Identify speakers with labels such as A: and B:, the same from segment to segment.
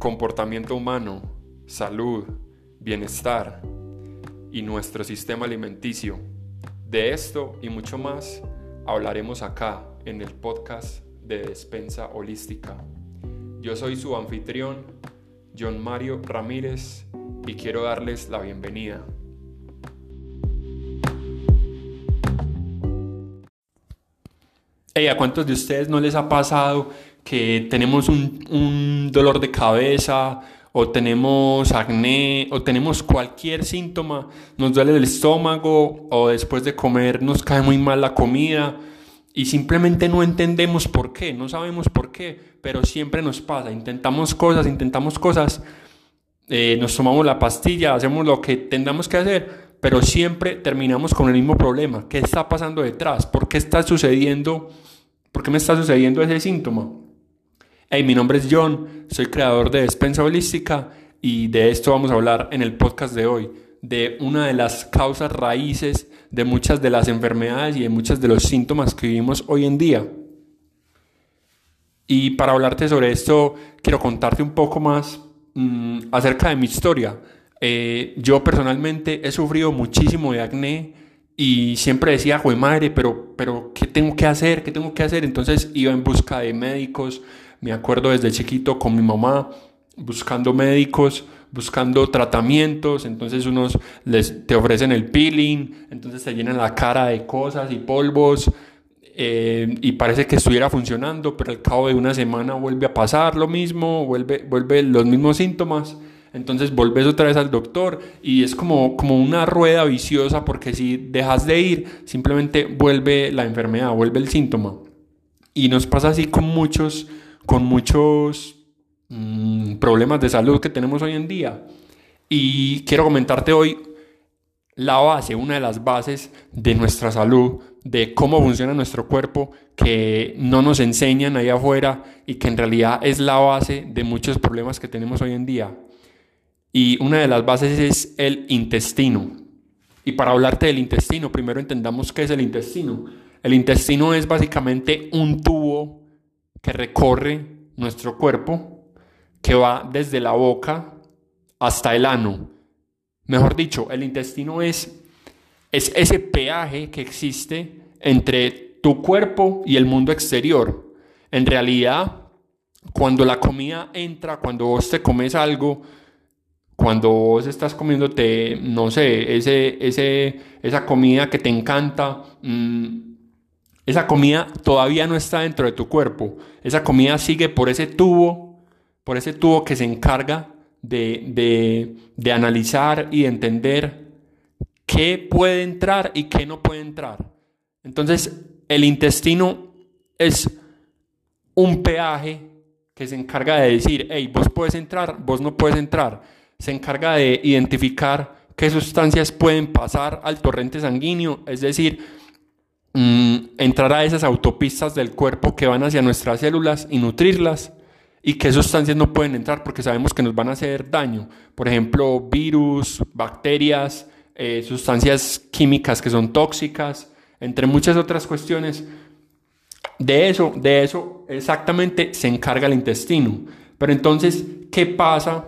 A: comportamiento humano, salud, bienestar y nuestro sistema alimenticio. De esto y mucho más hablaremos acá en el podcast de Despensa Holística. Yo soy su anfitrión, John Mario Ramírez, y quiero darles la bienvenida. ¿A cuántos de ustedes no les ha pasado que tenemos un, un dolor de cabeza o tenemos acné o tenemos cualquier síntoma, nos duele el estómago o después de comer nos cae muy mal la comida y simplemente no entendemos por qué, no sabemos por qué, pero siempre nos pasa, intentamos cosas, intentamos cosas, eh, nos tomamos la pastilla, hacemos lo que tengamos que hacer, pero siempre terminamos con el mismo problema. ¿Qué está pasando detrás? ¿Por qué está sucediendo? ¿Por qué me está sucediendo ese síntoma? Hey, mi nombre es John, soy creador de Despensa Holística y de esto vamos a hablar en el podcast de hoy, de una de las causas raíces de muchas de las enfermedades y de muchos de los síntomas que vivimos hoy en día. Y para hablarte sobre esto, quiero contarte un poco más mm, acerca de mi historia. Eh, yo personalmente he sufrido muchísimo de acné y siempre decía, güey madre, pero, pero ¿qué tengo que hacer? ¿Qué tengo que hacer? Entonces iba en busca de médicos, me acuerdo desde chiquito con mi mamá buscando médicos, buscando tratamientos, entonces unos les, te ofrecen el peeling, entonces te llenan la cara de cosas y polvos eh, y parece que estuviera funcionando, pero al cabo de una semana vuelve a pasar lo mismo, vuelve, vuelve los mismos síntomas. Entonces volves otra vez al doctor y es como, como una rueda viciosa porque si dejas de ir, simplemente vuelve la enfermedad, vuelve el síntoma. Y nos pasa así con muchos con muchos mm, problemas de salud que tenemos hoy en día. Y quiero comentarte hoy la base, una de las bases de nuestra salud, de cómo funciona nuestro cuerpo, que no nos enseñan ahí afuera y que en realidad es la base de muchos problemas que tenemos hoy en día. Y una de las bases es el intestino. Y para hablarte del intestino, primero entendamos qué es el intestino. El intestino es básicamente un tubo que recorre nuestro cuerpo, que va desde la boca hasta el ano. Mejor dicho, el intestino es, es ese peaje que existe entre tu cuerpo y el mundo exterior. En realidad, cuando la comida entra, cuando vos te comes algo, cuando vos estás comiéndote, no sé, ese, ese, esa comida que te encanta, mmm, esa comida todavía no está dentro de tu cuerpo. Esa comida sigue por ese tubo, por ese tubo que se encarga de, de, analizar y de entender qué puede entrar y qué no puede entrar. Entonces, el intestino es un peaje que se encarga de decir, hey, vos puedes entrar, vos no puedes entrar. Se encarga de identificar qué sustancias pueden pasar al torrente sanguíneo, es decir, entrar a esas autopistas del cuerpo que van hacia nuestras células y nutrirlas y qué sustancias no pueden entrar porque sabemos que nos van a hacer daño. Por ejemplo, virus, bacterias, eh, sustancias químicas que son tóxicas, entre muchas otras cuestiones. De eso, de eso exactamente se encarga el intestino. Pero entonces, ¿qué pasa?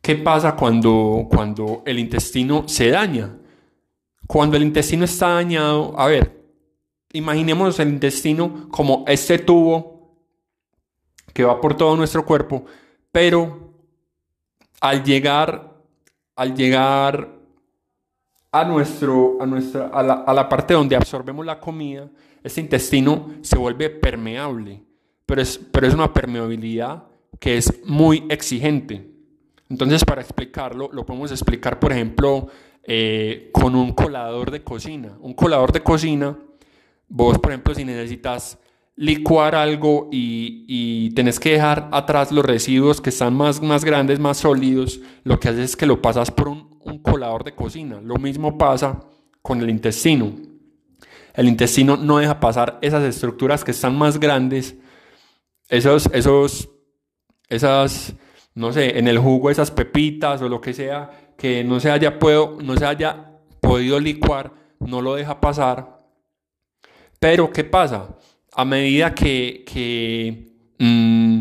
A: ¿Qué pasa cuando, cuando el intestino se daña? Cuando el intestino está dañado, a ver, imaginemos el intestino como este tubo que va por todo nuestro cuerpo, pero al llegar, al llegar a, nuestro, a, nuestra, a, la, a la parte donde absorbemos la comida, este intestino se vuelve permeable, pero es, pero es una permeabilidad que es muy exigente. Entonces, para explicarlo, lo podemos explicar, por ejemplo, eh, con un colador de cocina. Un colador de cocina, vos por ejemplo si necesitas licuar algo y, y, tenés que dejar atrás los residuos que están más, más grandes, más sólidos, lo que haces es que lo pasas por un, un colador de cocina. Lo mismo pasa con el intestino. El intestino no deja pasar esas estructuras que están más grandes, esos, esos, esas, no sé, en el jugo, esas pepitas o lo que sea, que no se haya, puedo, no se haya podido licuar, no lo deja pasar. Pero, ¿qué pasa? A medida que, mm,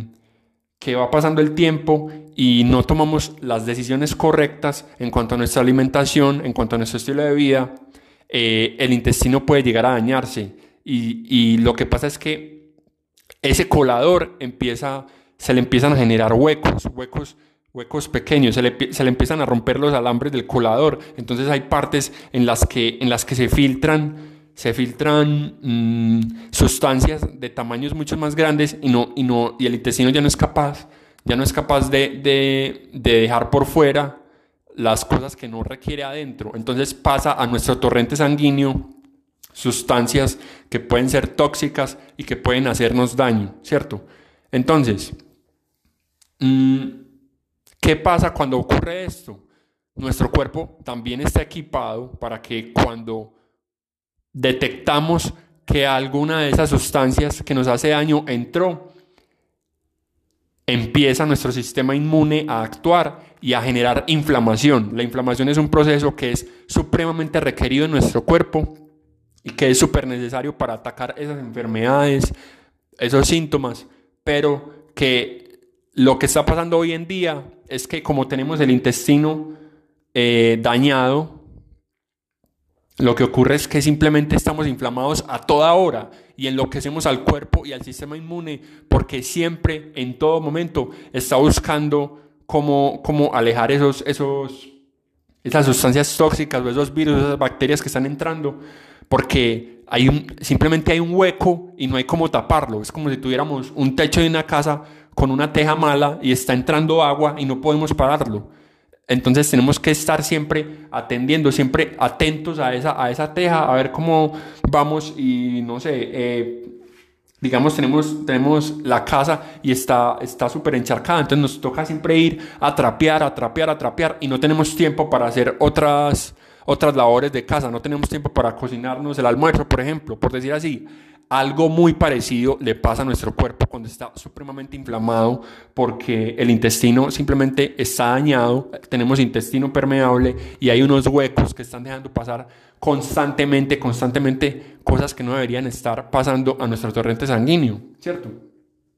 A: que va pasando el tiempo y no tomamos las decisiones correctas en cuanto a nuestra alimentación, en cuanto a nuestro estilo de vida, eh, el intestino puede llegar a dañarse. Y, y, lo que pasa es que ese colador empieza, se le empiezan a generar huecos, huecos, huecos pequeños, se le, se le empiezan a romper los alambres del colador. Entonces hay partes en las que, en las que se filtran se filtran mm, sustancias de tamaños mucho más grandes y, no, y, no, y el intestino ya no es capaz, ya no es capaz de, de, de dejar por fuera las cosas que no requiere adentro. Entonces pasa a nuestro torrente sanguíneo sustancias que pueden ser tóxicas y que pueden hacernos daño, ¿cierto? Entonces, mm, ¿qué pasa cuando ocurre esto? Nuestro cuerpo también está equipado para que cuando detectamos que alguna de esas sustancias que nos hace daño entró, empieza nuestro sistema inmune a actuar y a generar inflamación. La inflamación es un proceso que es supremamente requerido en nuestro cuerpo y que es súper necesario para atacar esas enfermedades, esos síntomas, pero que lo que está pasando hoy en día es que como tenemos el intestino eh, dañado, lo que ocurre es que simplemente estamos inflamados a toda hora y enloquecemos al cuerpo y al sistema inmune porque siempre, en todo momento, está buscando cómo, cómo alejar esos, esos, esas sustancias tóxicas o esos virus, esas bacterias que están entrando, porque hay un, simplemente hay un hueco y no hay cómo taparlo. Es como si tuviéramos un techo de una casa con una teja mala y está entrando agua y no podemos pararlo. Entonces tenemos que estar siempre atendiendo, siempre atentos a esa, a esa teja, a ver cómo vamos y no sé, eh, digamos tenemos, tenemos la casa y está súper encharcada, entonces nos toca siempre ir a trapear, a trapear, a trapear y no tenemos tiempo para hacer otras, otras labores de casa, no tenemos tiempo para cocinarnos el almuerzo, por ejemplo, por decir así. Algo muy parecido le pasa a nuestro cuerpo cuando está supremamente inflamado porque el intestino simplemente está dañado, tenemos intestino permeable y hay unos huecos que están dejando pasar constantemente, constantemente cosas que no deberían estar pasando a nuestro torrente sanguíneo, ¿cierto?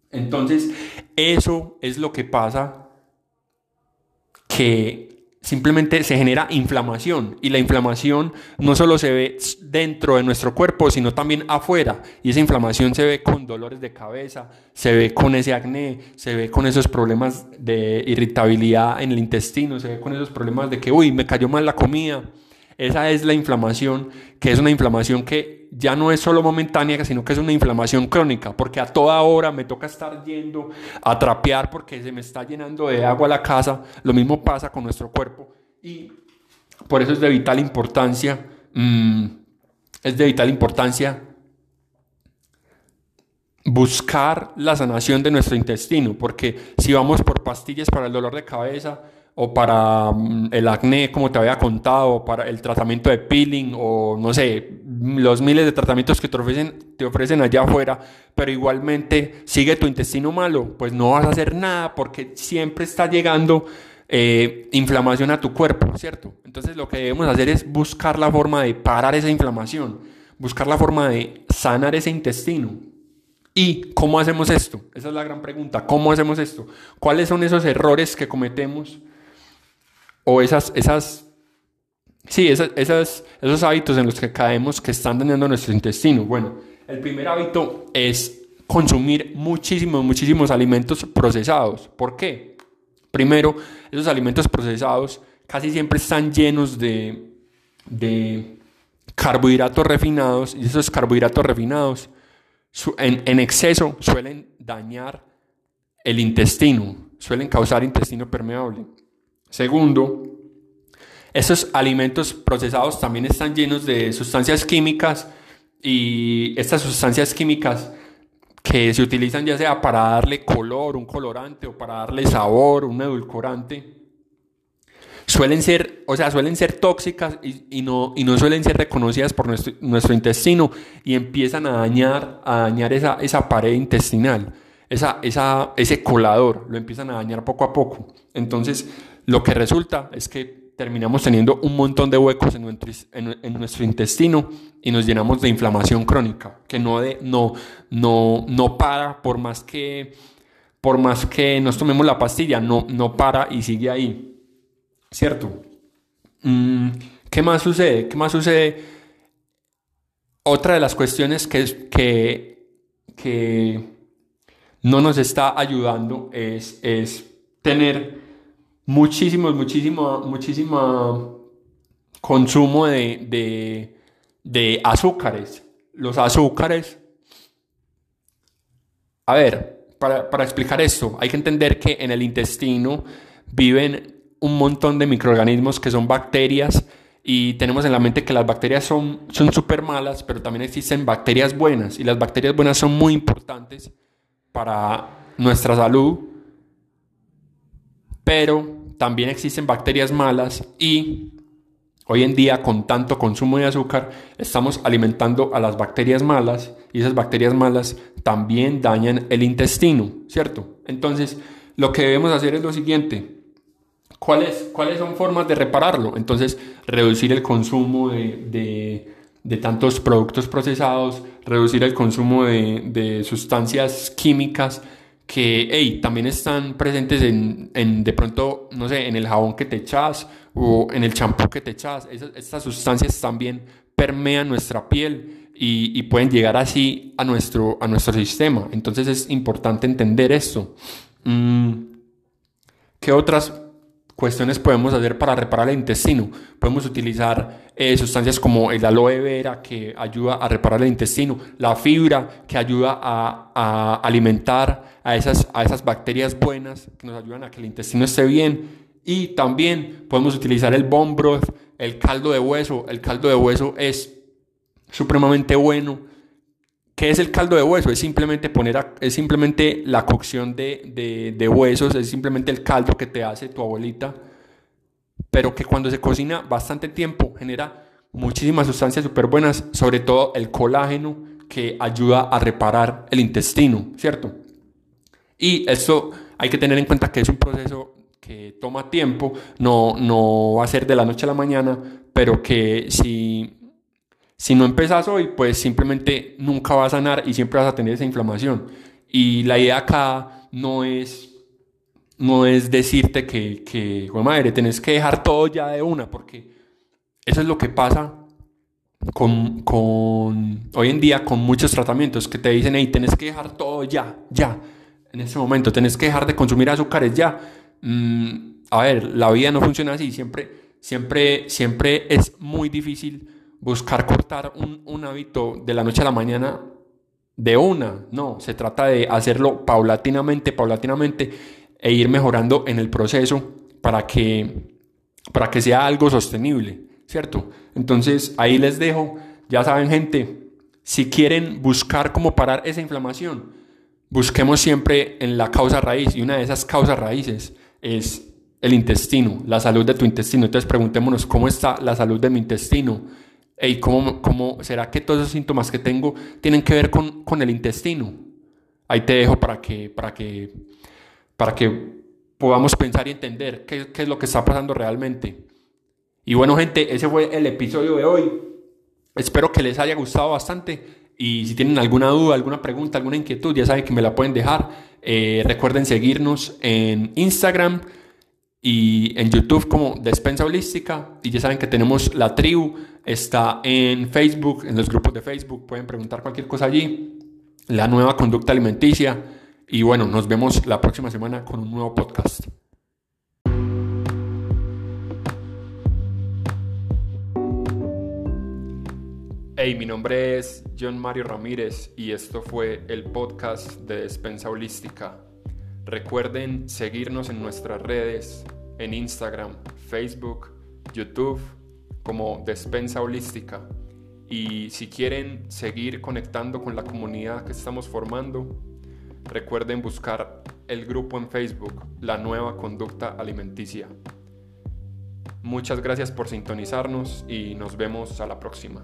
A: Entonces, eso es lo que pasa que simplemente se genera inflamación y la inflamación no solo se ve dentro de nuestro cuerpo, sino también afuera. Y esa inflamación se ve con dolores de cabeza, se ve con ese acné, se ve con esos problemas de irritabilidad en el intestino, se ve con esos problemas de que, uy, me cayó mal la comida. Esa es la inflamación, que es una inflamación que ya no es solo momentánea, sino que es una inflamación crónica, porque a toda hora me toca estar yendo a trapear porque se me está llenando de agua la casa. Lo mismo pasa con nuestro cuerpo y por eso es de vital importancia, mm, es de vital importancia buscar la sanación de nuestro intestino, porque si vamos por pastillas para el dolor de cabeza, o para mm, el acné, como te había contado, para el tratamiento de peeling, o no sé, los miles de tratamientos que te ofrecen, te ofrecen allá afuera, pero igualmente sigue tu intestino malo, pues no vas a hacer nada porque siempre está llegando eh, inflamación a tu cuerpo, ¿cierto? Entonces lo que debemos hacer es buscar la forma de parar esa inflamación, buscar la forma de sanar ese intestino. ¿Y cómo hacemos esto? Esa es la gran pregunta. ¿Cómo hacemos esto? ¿Cuáles son esos errores que cometemos? O esas, esas, sí, esas, esas, esos hábitos en los que caemos que están dañando nuestro intestino. Bueno, el primer hábito es consumir muchísimos, muchísimos alimentos procesados. ¿Por qué? Primero, esos alimentos procesados casi siempre están llenos de, de carbohidratos refinados y esos carbohidratos refinados en, en exceso suelen dañar el intestino, suelen causar intestino permeable. Segundo, estos alimentos procesados también están llenos de sustancias químicas y estas sustancias químicas que se utilizan ya sea para darle color, un colorante o para darle sabor, un edulcorante, suelen ser, o sea, suelen ser tóxicas y, no, y no suelen ser reconocidas por nuestro, nuestro, intestino y empiezan a dañar, a dañar esa, esa pared intestinal, esa, esa, ese colador, lo empiezan a dañar poco a poco. Entonces, lo que resulta es que terminamos teniendo un montón de huecos en nuestro, intestino y nos llenamos de inflamación crónica, que no, de, no, no, no para por más que por más que nos tomemos la pastilla, no, no para y sigue ahí. ¿Cierto? Mm, ¿Qué más sucede? ¿Qué más sucede? Otra de las cuestiones que, que, que no nos está ayudando es, es tener muchísimo, muchísimo, muchísimo consumo de, de, de azúcares. Los azúcares. A ver, para, para, explicar esto, hay que entender que en el intestino viven un montón de microorganismos que son bacterias y tenemos en la mente que las bacterias son súper malas, pero también existen bacterias buenas y las bacterias buenas son muy importantes para nuestra salud, pero también existen bacterias malas y hoy en día con tanto consumo de azúcar estamos alimentando a las bacterias malas y esas bacterias malas también dañan el intestino, ¿cierto? Entonces, lo que debemos hacer es lo siguiente. ¿Cuáles, son formas de repararlo? Entonces, reducir el consumo de, de, tantos productos procesados, reducir el consumo de, de sustancias químicas que hey, también están presentes en, en, de pronto, no sé, en el jabón que te echas o en el champú que te echas. estas sustancias también permean nuestra piel y, y, pueden llegar así a nuestro, a nuestro sistema. Entonces es importante entender esto. Mm, ¿Qué otras cuestiones podemos hacer para reparar el intestino? Podemos utilizar eh, sustancias como el aloe vera que ayuda a reparar el intestino, la fibra que ayuda a, alimentar a esas, a esas bacterias buenas que nos ayudan a que el intestino esté bien. Y también podemos utilizar el bone broth, el caldo de hueso. El caldo de hueso es supremamente bueno. ¿Qué es el caldo de hueso? Es simplemente, poner es simplemente la cocción de, de, de, huesos, es simplemente el caldo que te hace tu abuelita, pero que cuando se cocina bastante tiempo genera muchísimas sustancias súper buenas, sobre todo el colágeno que ayuda a reparar el intestino, ¿cierto? Y esto hay que tener en cuenta que es un proceso que toma tiempo, no, no va a ser de la noche a la mañana, pero que si si no empezas hoy, pues simplemente nunca vas a sanar y siempre vas a tener esa inflamación. Y la idea acá no es, no es decirte que, que, madre, tenés que dejar todo ya de una, porque eso es lo que pasa con, con, hoy en día con muchos tratamientos que te dicen, hey, tenés que dejar todo ya, ya, en ese momento, tenés que dejar de consumir azúcares ya. Mm, a ver, la vida no funciona así, siempre, siempre, siempre es muy difícil buscar cortar un, un, hábito de la noche a la mañana de una, no, se trata de hacerlo paulatinamente, paulatinamente e ir mejorando en el proceso para que, para que sea algo sostenible, ¿cierto? Entonces ahí les dejo, ya saben gente, si quieren buscar cómo parar esa inflamación, busquemos siempre en la causa raíz y una de esas causas raíces es el intestino, la salud de tu intestino. Entonces preguntémonos cómo está la salud de mi intestino ¿Y ¿cómo, ¿cómo, será que todos esos síntomas que tengo tienen que ver con, con el intestino? Ahí te dejo para que, para que, para que podamos pensar y entender qué, qué es lo que está pasando realmente. Y bueno, gente, ese fue el episodio de hoy. Espero que les haya gustado bastante. Y si tienen alguna duda, alguna pregunta, alguna inquietud, ya saben que me la pueden dejar. Eh, recuerden seguirnos en Instagram y en YouTube como Despensa Holística. Y ya saben que tenemos la tribu, está en Facebook, en los grupos de Facebook, pueden preguntar cualquier cosa allí. La nueva conducta alimenticia. Y bueno, nos vemos la próxima semana con un nuevo podcast. Hey, mi nombre es John Mario Ramírez y esto fue el podcast de Despensa Holística. Recuerden seguirnos en nuestras redes, en Instagram, Facebook, YouTube, como Despensa Holística. Y si quieren seguir conectando con la comunidad que estamos formando, recuerden buscar el grupo en Facebook, La Nueva Conducta Alimenticia. Muchas gracias por sintonizarnos y nos vemos a la próxima.